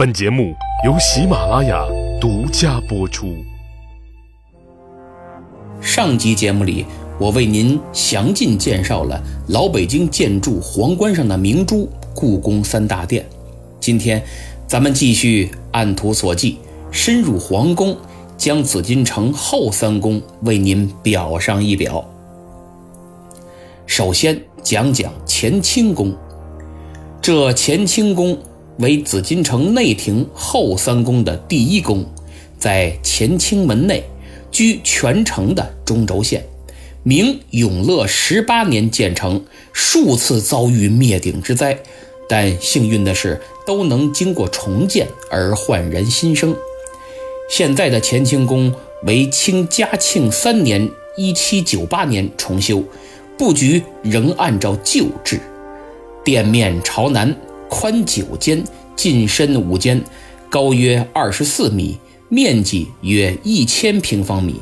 本节目由喜马拉雅独家播出。上集节目里，我为您详尽介绍了老北京建筑皇冠上的明珠——故宫三大殿。今天，咱们继续按图索骥，深入皇宫，将紫禁城后三宫为您表上一表。首先讲讲乾清宫，这乾清宫。为紫禁城内廷后三宫的第一宫，在乾清门内，居全城的中轴线。明永乐十八年建成，数次遭遇灭顶之灾，但幸运的是都能经过重建而焕然新生。现在的乾清宫为清嘉庆三年（一七九八年）重修，布局仍按照旧制，殿面朝南。宽九间，进深五间，高约二十四米，面积约一千平方米。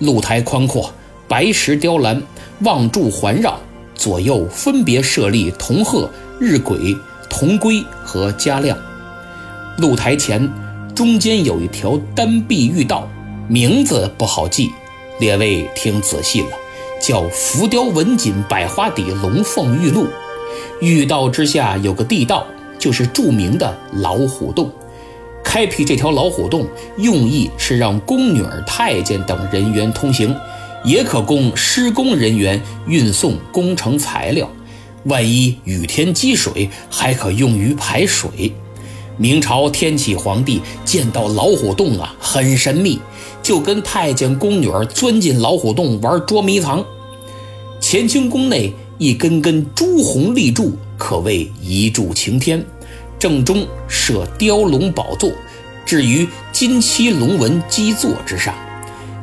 露台宽阔，白石雕栏，望柱环绕，左右分别设立铜鹤、日晷、铜龟和嘉亮。露台前中间有一条单壁御道，名字不好记，列位听仔细了，叫浮雕文锦百花底龙凤玉露。御道之下有个地道，就是著名的老虎洞。开辟这条老虎洞，用意是让宫女儿、太监等人员通行，也可供施工人员运送工程材料。万一雨天积水，还可用于排水。明朝天启皇帝见到老虎洞啊，很神秘，就跟太监、宫女儿钻进老虎洞玩捉迷藏。乾清宫内一根根朱红立柱。可谓一柱擎天，正中设雕龙宝座，置于金漆龙纹基座之上。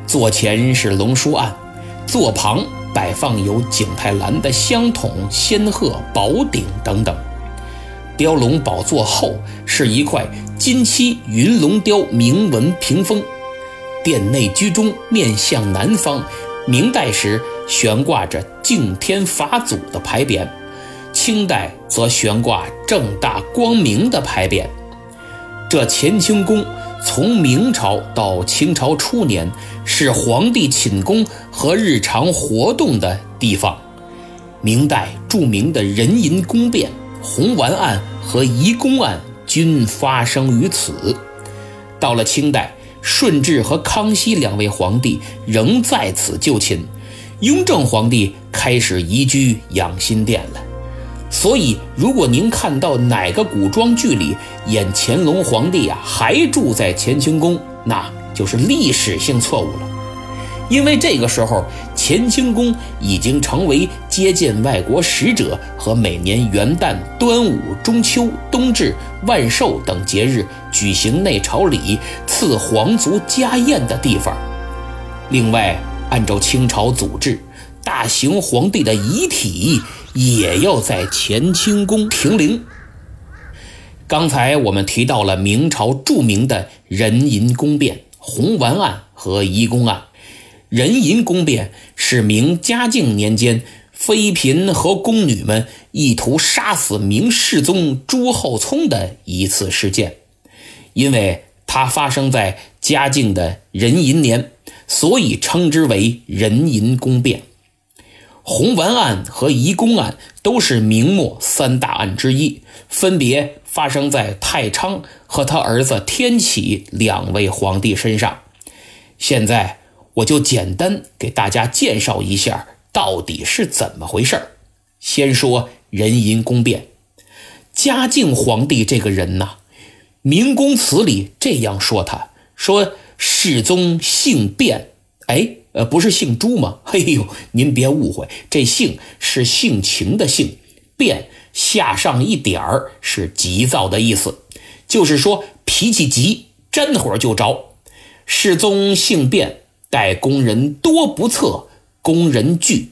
座前是龙书案，座旁摆放有景泰蓝的香筒、仙鹤、宝鼎等等。雕龙宝座后是一块金漆云龙雕铭文屏风。殿内居中，面向南方，明代时悬挂着敬天法祖的牌匾。清代则悬挂正大光明的牌匾。这乾清宫从明朝到清朝初年是皇帝寝宫和日常活动的地方。明代著名的人淫宫变、红丸案和移宫案均发生于此。到了清代，顺治和康熙两位皇帝仍在此就寝，雍正皇帝开始移居养心殿了。所以，如果您看到哪个古装剧里演乾隆皇帝啊还住在乾清宫，那就是历史性错误了。因为这个时候，乾清宫已经成为接见外国使者和每年元旦、端午、中秋、冬至、万寿等节日举行内朝礼、赐皇族家宴的地方。另外，按照清朝祖制，大行皇帝的遗体。也要在乾清宫停灵。刚才我们提到了明朝著名的人淫宫变、红丸案和移宫案。人淫宫变是明嘉靖年间妃嫔和宫女们意图杀死明世宗朱厚熜的一次事件，因为它发生在嘉靖的壬寅年，所以称之为人淫宫变。红丸案和移宫案都是明末三大案之一，分别发生在太昌和他儿子天启两位皇帝身上。现在我就简单给大家介绍一下到底是怎么回事先说壬寅宫变，嘉靖皇帝这个人呐，明宫词里这样说：“他说世宗姓卞，哎。”呃，不是姓朱吗？嘿呦，您别误会，这姓是性情的性，变下上一点儿是急躁的意思，就是说脾气急，沾火就着。世宗姓卞，待宫人多不测，宫人惧。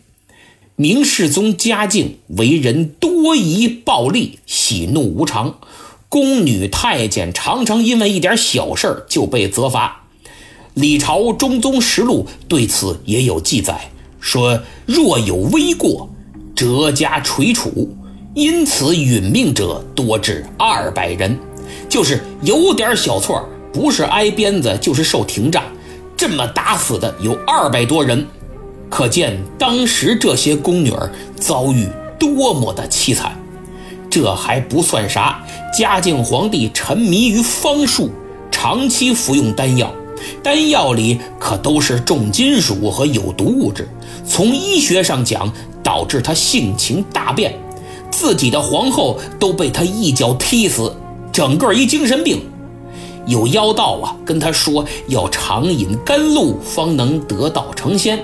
明世宗嘉靖为人多疑暴戾，喜怒无常，宫女太监常常因为一点小事就被责罚。李朝中宗实录对此也有记载，说若有微过，折加垂楚，因此殒命者多至二百人。就是有点小错，不是挨鞭子就是受廷杖，这么打死的有二百多人，可见当时这些宫女儿遭遇多么的凄惨。这还不算啥，嘉靖皇帝沉迷于方术，长期服用丹药，丹药里可都是重金属和有毒物质，从医学上讲，导致他性情大变，自己的皇后都被他一脚踢死，整个一精神病。有妖道啊，跟他说要常饮甘露方能得道成仙，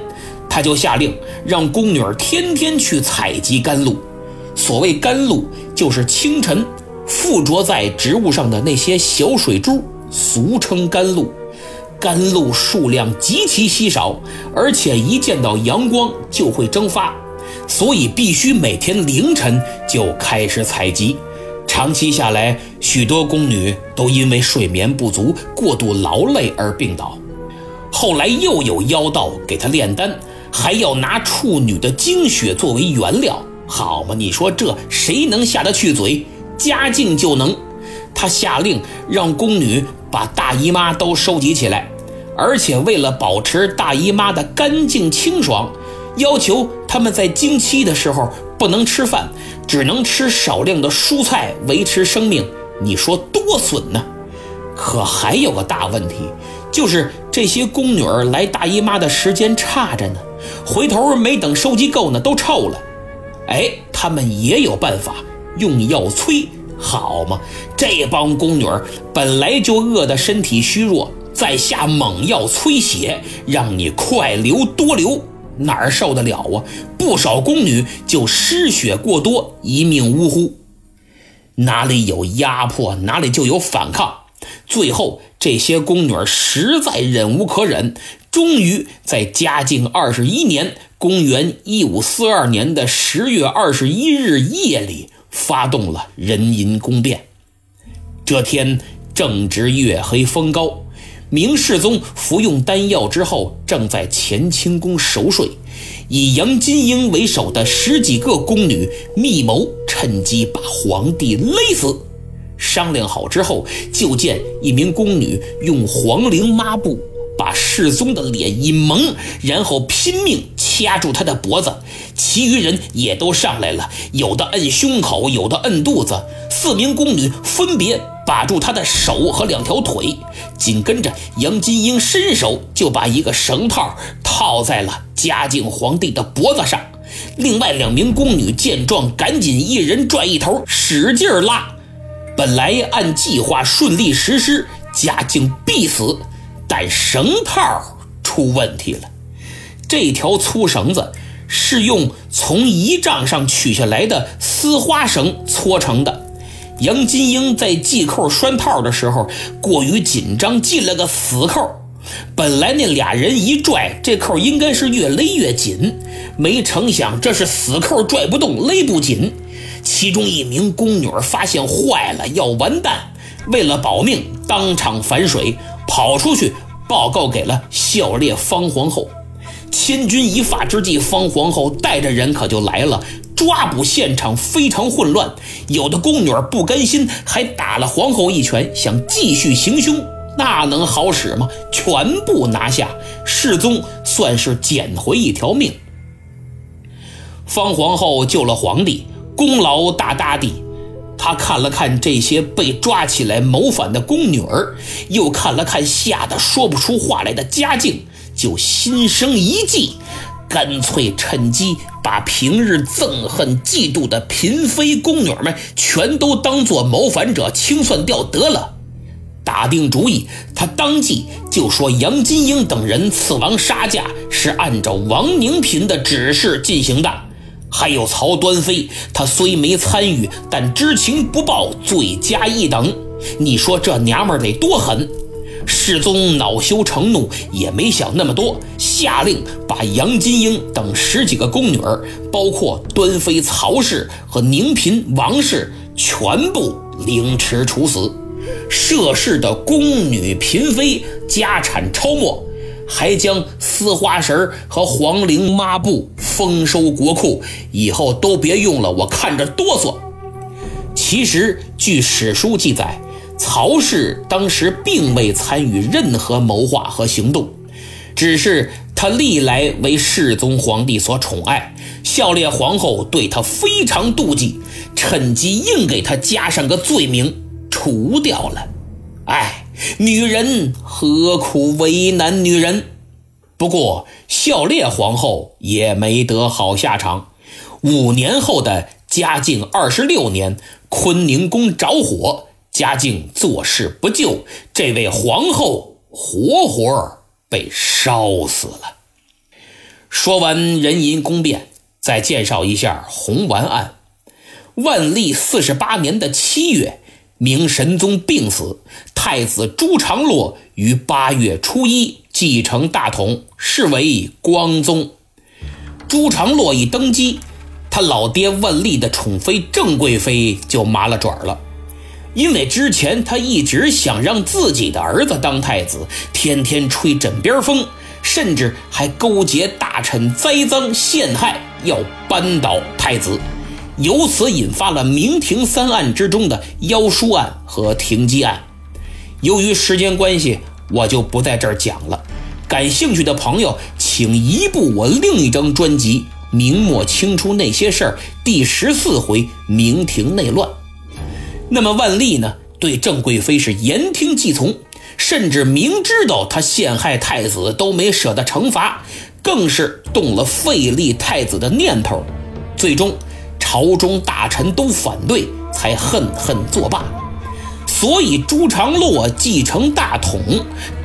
他就下令让宫女儿天天去采集甘露。所谓甘露，就是清晨附着在植物上的那些小水珠，俗称甘露。甘露数量极其稀少，而且一见到阳光就会蒸发，所以必须每天凌晨就开始采集。长期下来，许多宫女都因为睡眠不足、过度劳累而病倒。后来又有妖道给他炼丹，还要拿处女的精血作为原料。好嘛，你说这谁能下得去嘴？嘉靖就能，他下令让宫女把大姨妈都收集起来，而且为了保持大姨妈的干净清爽，要求他们在经期的时候不能吃饭，只能吃少量的蔬菜维持生命。你说多损呢？可还有个大问题，就是这些宫女儿来大姨妈的时间差着呢，回头没等收集够呢，都臭了。哎，他们也有办法，用药催，好嘛？这帮宫女本来就饿得身体虚弱，再下猛药催血，让你快流多流，哪儿受得了啊？不少宫女就失血过多，一命呜呼。哪里有压迫，哪里就有反抗。最后，这些宫女实在忍无可忍，终于在嘉靖二十一年。公元一五四二年的十月二十一日夜里，发动了壬寅宫变。这天正值月黑风高，明世宗服用丹药之后，正在乾清宫熟睡。以杨金英为首的十几个宫女密谋，趁机把皇帝勒死。商量好之后，就见一名宫女用黄绫抹布。把世宗的脸一蒙，然后拼命掐住他的脖子，其余人也都上来了，有的摁胸口，有的摁肚子。四名宫女分别把住他的手和两条腿，紧跟着杨金英伸手就把一个绳套套在了嘉靖皇帝的脖子上。另外两名宫女见状，赶紧一人拽一头，使劲拉。本来按计划顺利实施，嘉靖必死。但绳套出问题了，这条粗绳子是用从仪仗上取下来的丝花绳搓成的。杨金英在系扣拴套的时候过于紧张，系了个死扣。本来那俩人一拽，这扣应该是越勒越紧，没成想这是死扣拽不动，勒不紧。其中一名宫女发现坏了，要完蛋，为了保命，当场反水。跑出去报告给了孝烈方皇后，千钧一发之际，方皇后带着人可就来了，抓捕现场非常混乱，有的宫女不甘心，还打了皇后一拳，想继续行凶，那能好使吗？全部拿下，世宗算是捡回一条命。方皇后救了皇帝，功劳大大的。他看了看这些被抓起来谋反的宫女儿，又看了看吓得说不出话来的嘉靖，就心生一计，干脆趁机把平日憎恨、嫉妒的嫔妃宫女们全都当做谋反者清算掉得了。打定主意，他当即就说杨金英等人刺王杀驾是按照王宁嫔的指示进行的。还有曹端妃，她虽没参与，但知情不报，罪加一等。你说这娘们得多狠？世宗恼羞成怒，也没想那么多，下令把杨金英等十几个宫女儿，包括端妃曹氏和宁嫔王氏，全部凌迟处死。涉事的宫女嫔妃家产超没。还将丝花绳和黄绫抹布丰收国库，以后都别用了，我看着哆嗦。其实，据史书记载，曹氏当时并未参与任何谋划和行动，只是他历来为世宗皇帝所宠爱，孝烈皇后对他非常妒忌，趁机硬给他加上个罪名，除掉了。哎，女人何苦为难女人？不过孝烈皇后也没得好下场。五年后的嘉靖二十六年，坤宁宫着火，嘉靖坐视不救，这位皇后活活被烧死了。说完壬寅宫变，再介绍一下红丸案。万历四十八年的七月，明神宗病死，太子朱常洛于八月初一继承大统，是为光宗。朱常洛一登基。他老爹万历的宠妃郑贵妃就麻了爪了，因为之前他一直想让自己的儿子当太子，天天吹枕边风，甚至还勾结大臣栽赃陷害，要扳倒太子，由此引发了明廷三案之中的妖书案和停机案。由于时间关系，我就不在这儿讲了。感兴趣的朋友，请移步我另一张专辑。明末清初那些事儿，第十四回明廷内乱。那么万历呢？对郑贵妃是言听计从，甚至明知道他陷害太子都没舍得惩罚，更是动了废立太子的念头。最终，朝中大臣都反对，才恨恨作罢。所以朱常洛继承大统，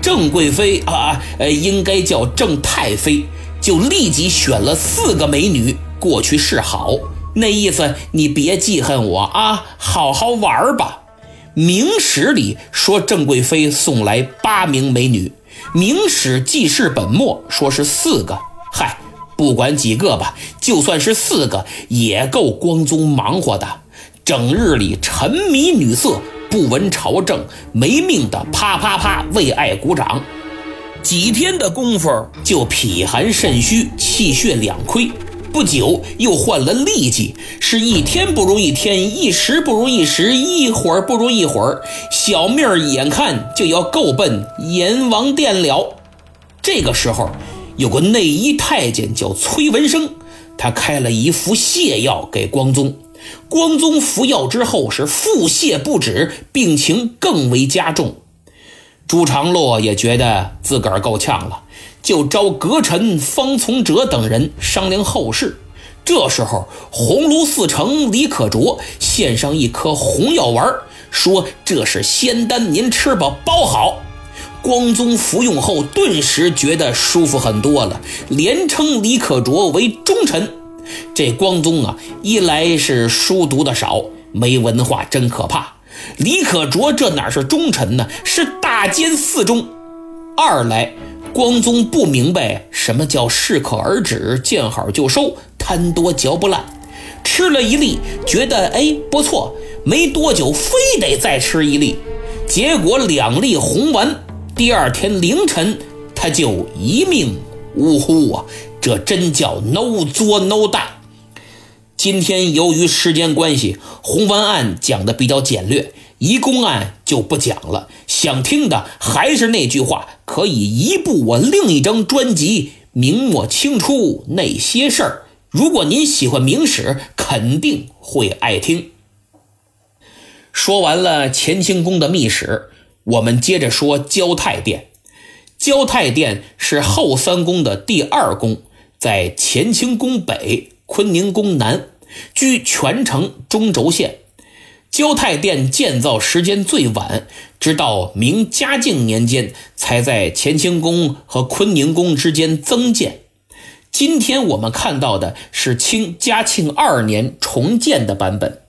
郑贵妃啊，呃，应该叫郑太妃。就立即选了四个美女过去示好，那意思你别记恨我啊，好好玩吧。明史里说郑贵妃送来八名美女，明史记事本末说是四个。嗨，不管几个吧，就算是四个也够光宗忙活的，整日里沉迷女色，不闻朝政，没命的啪啪啪为爱鼓掌。几天的功夫就脾寒肾虚、气血两亏，不久又患了痢疾，是一天不如一天，一时不如一时，一会儿不如一会儿，小命儿眼看就要够奔阎王殿了。这个时候，有个内医太监叫崔文生，他开了一副泻药给光宗，光宗服药之后是腹泻不止，病情更为加重。朱常洛也觉得自个儿够呛了，就召阁臣方从哲等人商量后事。这时候，鸿胪寺丞李可灼献上一颗红药丸，说这是仙丹，您吃吧，包好。光宗服用后，顿时觉得舒服很多了，连称李可灼为忠臣。这光宗啊，一来是书读的少，没文化，真可怕。李可灼这哪是忠臣呢？是大奸四忠。二来，光宗不明白什么叫适可而止，见好就收，贪多嚼不烂。吃了一粒，觉得哎不错，没多久非得再吃一粒。结果两粒红丸，第二天凌晨他就一命呜呼啊！这真叫 no 作 no 大。今天由于时间关系，红丸案讲的比较简略，移宫案就不讲了。想听的还是那句话，可以移步我另一张专辑《明末清初那些事儿》。如果您喜欢明史，肯定会爱听。说完了乾清宫的秘史，我们接着说交泰殿。交泰殿是后三宫的第二宫，在乾清宫北、坤宁宫南。居全城中轴线，交泰殿建造时间最晚，直到明嘉靖年间才在乾清宫和坤宁宫之间增建。今天我们看到的是清嘉庆二年重建的版本。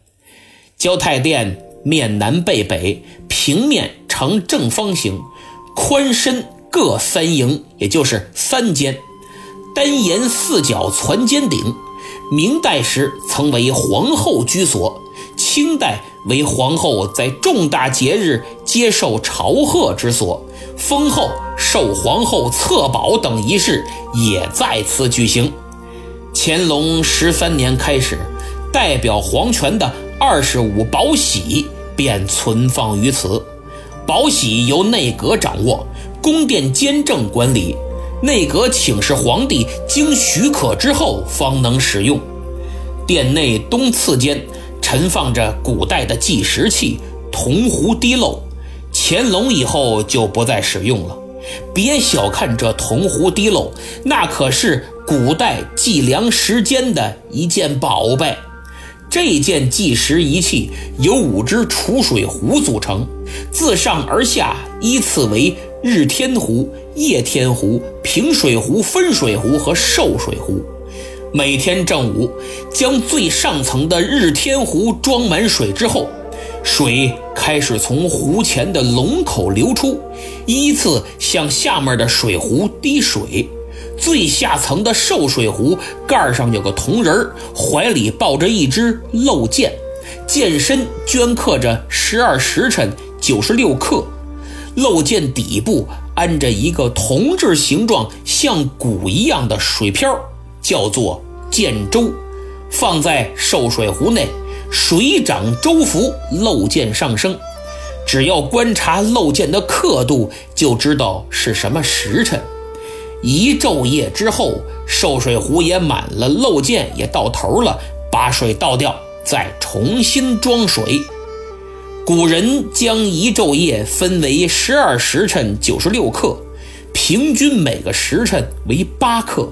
交泰殿面南背北，平面呈正方形，宽深各三营，也就是三间，单檐四角攒尖顶。明代时曾为皇后居所，清代为皇后在重大节日接受朝贺之所，封后、授皇后册宝等仪式也在此举行。乾隆十三年开始，代表皇权的二十五宝玺便存放于此。宝玺由内阁掌握，宫殿监政管理。内阁请示皇帝，经许可之后方能使用。殿内东次间陈放着古代的计时器铜壶滴漏，乾隆以后就不再使用了。别小看这铜壶滴漏，那可是古代计量时间的一件宝贝。这件计时仪器由五只储水壶组成，自上而下依次为日天壶、夜天壶、平水壶、分水壶和受水壶。每天正午，将最上层的日天壶装满水之后，水开始从壶前的龙口流出，依次向下面的水壶滴水。最下层的受水壶盖上有个铜人怀里抱着一只漏剑，剑身镌刻着十二时辰九十六刻。漏剑底部安着一个铜制形状像鼓一样的水漂，叫做剑舟，放在受水壶内，水涨舟浮，漏箭上升。只要观察漏箭的刻度，就知道是什么时辰。一昼夜之后，受水壶也满了，漏箭也到头了，把水倒掉，再重新装水。古人将一昼夜分为十二时辰九十六克，平均每个时辰为八克，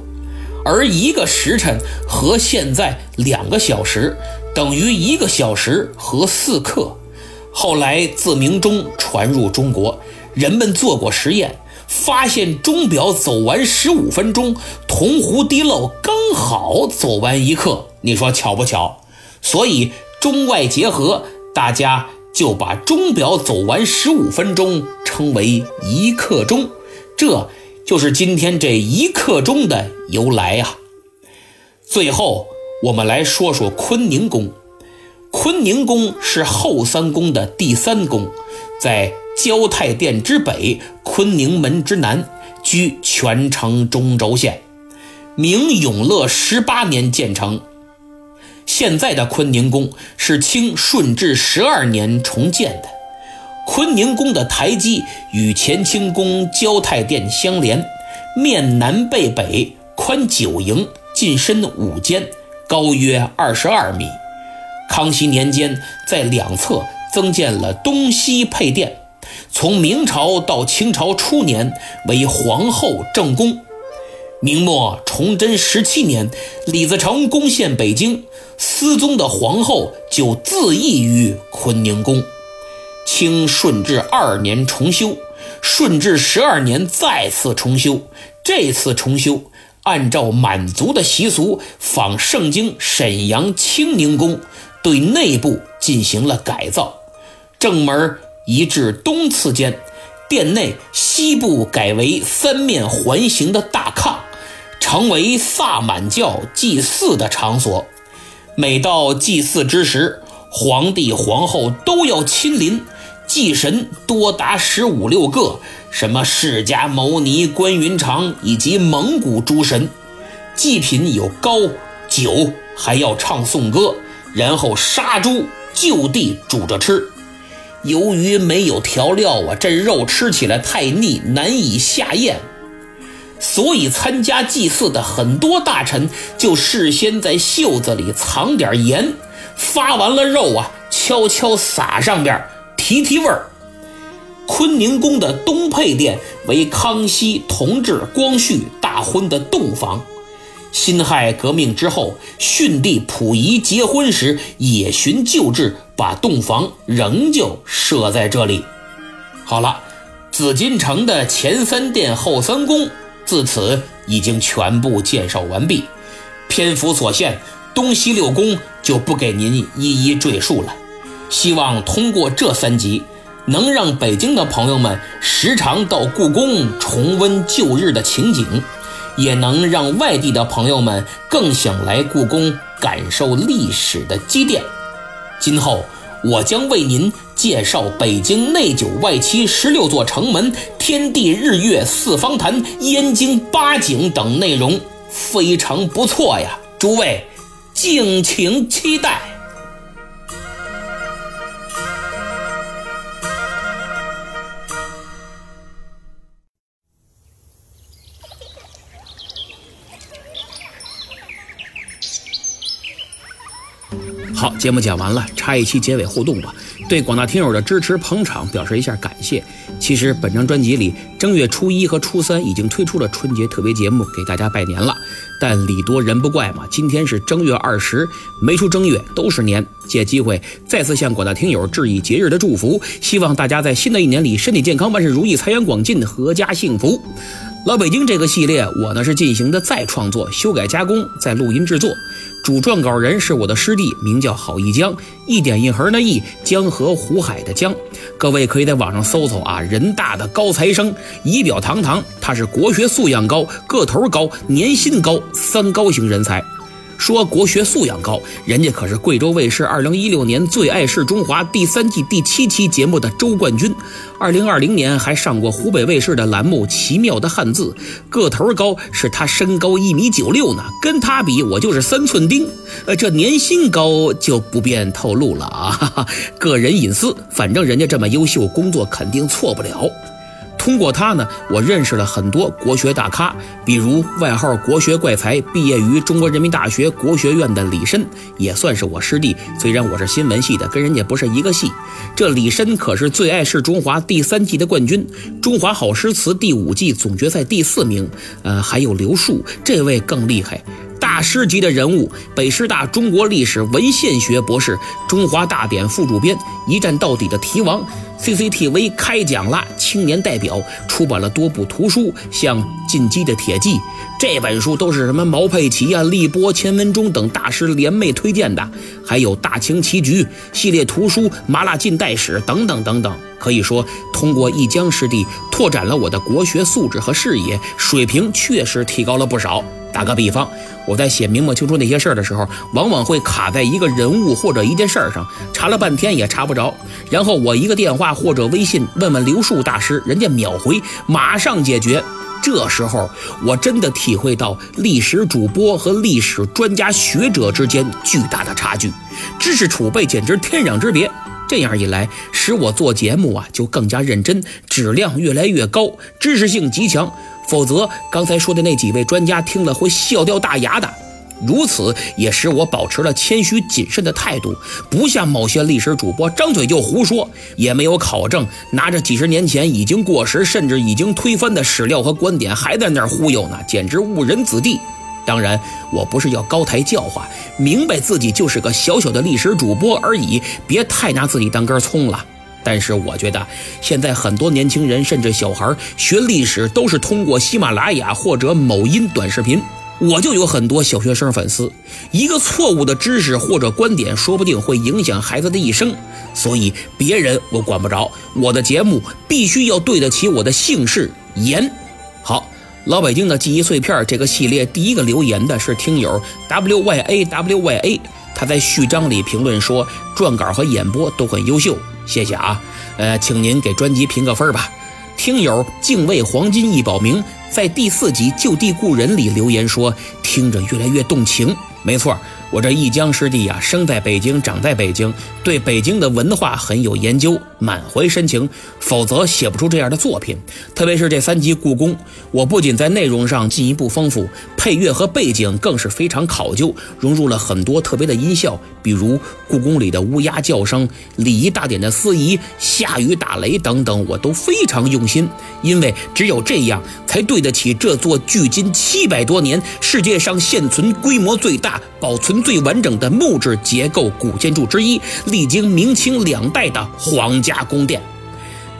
而一个时辰和现在两个小时等于一个小时和四克。后来自明钟传入中国，人们做过实验。发现钟表走完十五分钟，铜壶滴漏刚好走完一刻。你说巧不巧？所以中外结合，大家就把钟表走完十五分钟称为一刻钟。这就是今天这一刻钟的由来啊。最后，我们来说说坤宁宫。坤宁宫是后三宫的第三宫，在。交泰殿之北，坤宁门之南，居全城中轴线。明永乐十八年建成。现在的坤宁宫是清顺治十二年重建的。坤宁宫的台基与乾清宫交泰殿相连，面南背北，宽九营，进深五间，高约二十二米。康熙年间，在两侧增建了东西配殿。从明朝到清朝初年为皇后正宫，明末崇祯十七年，李自成攻陷北京，思宗的皇后就自缢于坤宁宫。清顺治二年重修，顺治十二年再次重修。这次重修按照满族的习俗，仿盛京沈阳清宁宫，对内部进行了改造，正门。移至东次间，殿内西部改为三面环形的大炕，成为萨满教祭祀的场所。每到祭祀之时，皇帝皇后都要亲临，祭神多达十五六个，什么释迦牟尼、关云长以及蒙古诸神。祭品有糕、酒，还要唱颂歌，然后杀猪就地煮着吃。由于没有调料啊，这肉吃起来太腻，难以下咽，所以参加祭祀的很多大臣就事先在袖子里藏点盐，发完了肉啊，悄悄撒上边提提味儿。坤宁宫的东配殿为康熙、同治、光绪大婚的洞房。辛亥革命之后，逊帝溥仪结婚时也循旧制，把洞房仍旧设在这里。好了，紫禁城的前三殿后三宫自此已经全部介绍完毕。篇幅所限，东西六宫就不给您一一赘述了。希望通过这三集，能让北京的朋友们时常到故宫重温旧日的情景。也能让外地的朋友们更想来故宫感受历史的积淀。今后我将为您介绍北京内九外七十六座城门天地日月四方坛燕京八景等内容非常不错呀。诸位敬请期待。好节目讲完了插一期结尾互动吧。对广大听友的支持捧场表示一下感谢。其实本张专辑里，正月初一和初三已经推出了春节特别节目，给大家拜年了。但礼多人不怪嘛，今天是正月二十，没出正月都是年。借机会再次向广大听友致以节日的祝福，希望大家在新的一年里身体健康，万事如意，财源广进，阖家幸福。老北京这个系列，我呢是进行的再创作、修改加工、再录音制作。主撰稿人是我的师弟，名叫郝一江，一点一横的一，江河湖海的江。各位可以在网上搜搜啊，人大的高材生，仪表堂堂，他是国学素养高、个头高、年薪高三高型人才。说国学素养高，人家可是贵州卫视二零一六年《最爱是中华》第三季第七期节目的周冠军，二零二零年还上过湖北卫视的栏目《奇妙的汉字》。个头高是他身高一米九六呢，跟他比我就是三寸丁。呃，这年薪高就不便透露了啊，哈哈，个人隐私。反正人家这么优秀，工作肯定错不了。通过他呢，我认识了很多国学大咖，比如外号“国学怪才”，毕业于中国人民大学国学院的李申，也算是我师弟。虽然我是新闻系的，跟人家不是一个系。这李申可是《最爱是中华》第三季的冠军，《中华好诗词》第五季总决赛第四名。呃，还有刘树，这位更厉害。大师级的人物，北师大中国历史文献学博士，中华大典副主编，一战到底的题王，CCTV 开讲了，青年代表出版了多部图书，像《进击的铁骑》这本书都是什么毛佩奇啊、立波、钱文忠等大师联袂推荐的，还有《大清棋局》系列图书、《麻辣近代史》等等等等。可以说，通过一江师弟拓展了我的国学素质和视野，水平确实提高了不少。打个比方，我在写明末清初那些事儿的时候，往往会卡在一个人物或者一件事儿上，查了半天也查不着。然后我一个电话或者微信问问刘树大师，人家秒回，马上解决。这时候我真的体会到历史主播和历史专家学者之间巨大的差距，知识储备简直天壤之别。这样一来，使我做节目啊就更加认真，质量越来越高，知识性极强。否则，刚才说的那几位专家听了会笑掉大牙的。如此也使我保持了谦虚谨慎的态度，不像某些历史主播张嘴就胡说，也没有考证，拿着几十年前已经过时甚至已经推翻的史料和观点还在那儿忽悠呢，简直误人子弟。当然，我不是要高抬教化，明白自己就是个小小的历史主播而已，别太拿自己当根葱了。但是我觉得，现在很多年轻人甚至小孩学历史都是通过喜马拉雅或者某音短视频。我就有很多小学生粉丝，一个错误的知识或者观点，说不定会影响孩子的一生。所以别人我管不着，我的节目必须要对得起我的姓氏严。好，老北京的记忆碎片这个系列第一个留言的是听友 w y a w y a，他在序章里评论说撰稿和演播都很优秀。谢谢啊，呃，请您给专辑评个分吧。听友敬畏黄金一保明在第四集《就地故人》里留言说，听着越来越动情。没错。我这一江师弟呀，生在北京，长在北京，对北京的文化很有研究，满怀深情，否则写不出这样的作品。特别是这三集故宫，我不仅在内容上进一步丰富，配乐和背景更是非常考究，融入了很多特别的音效，比如故宫里的乌鸦叫声、礼仪大典的司仪、下雨打雷等等，我都非常用心。因为只有这样，才对得起这座距今七百多年、世界上现存规模最大、保存。最完整的木质结构古建筑之一，历经明清两代的皇家宫殿。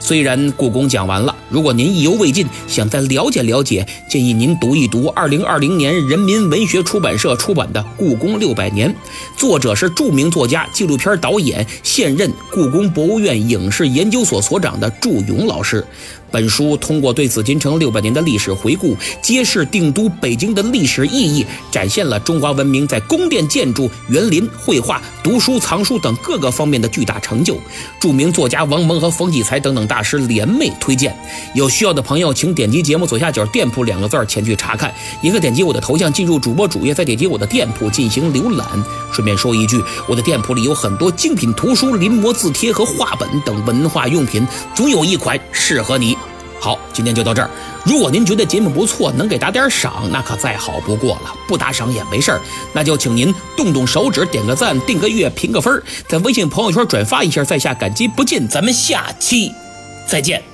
虽然故宫讲完了，如果您意犹未尽，想再了解了解，建议您读一读2020年人民文学出版社出版的《故宫六百年》，作者是著名作家、纪录片导演、现任故宫博物院影视研究所所长的祝勇老师。本书通过对紫禁城六百年的历史回顾，揭示定都北京的历史意义，展现了中华文明在宫殿建筑、园林、绘画、读书藏书等各个方面的巨大成就。著名作家王蒙和冯骥才等等大师联袂推荐。有需要的朋友，请点击节目左下角“店铺”两个字前去查看，也可点击我的头像进入主播主页，再点击我的店铺进行浏览。顺便说一句，我的店铺里有很多精品图书、临摹字帖和画本等文化用品，总有一款适合你。好，今天就到这儿。如果您觉得节目不错，能给打点赏，那可再好不过了。不打赏也没事儿，那就请您动动手指，点个赞，订个月，评个分，在微信朋友圈转发一下，在下感激不尽。咱们下期再见。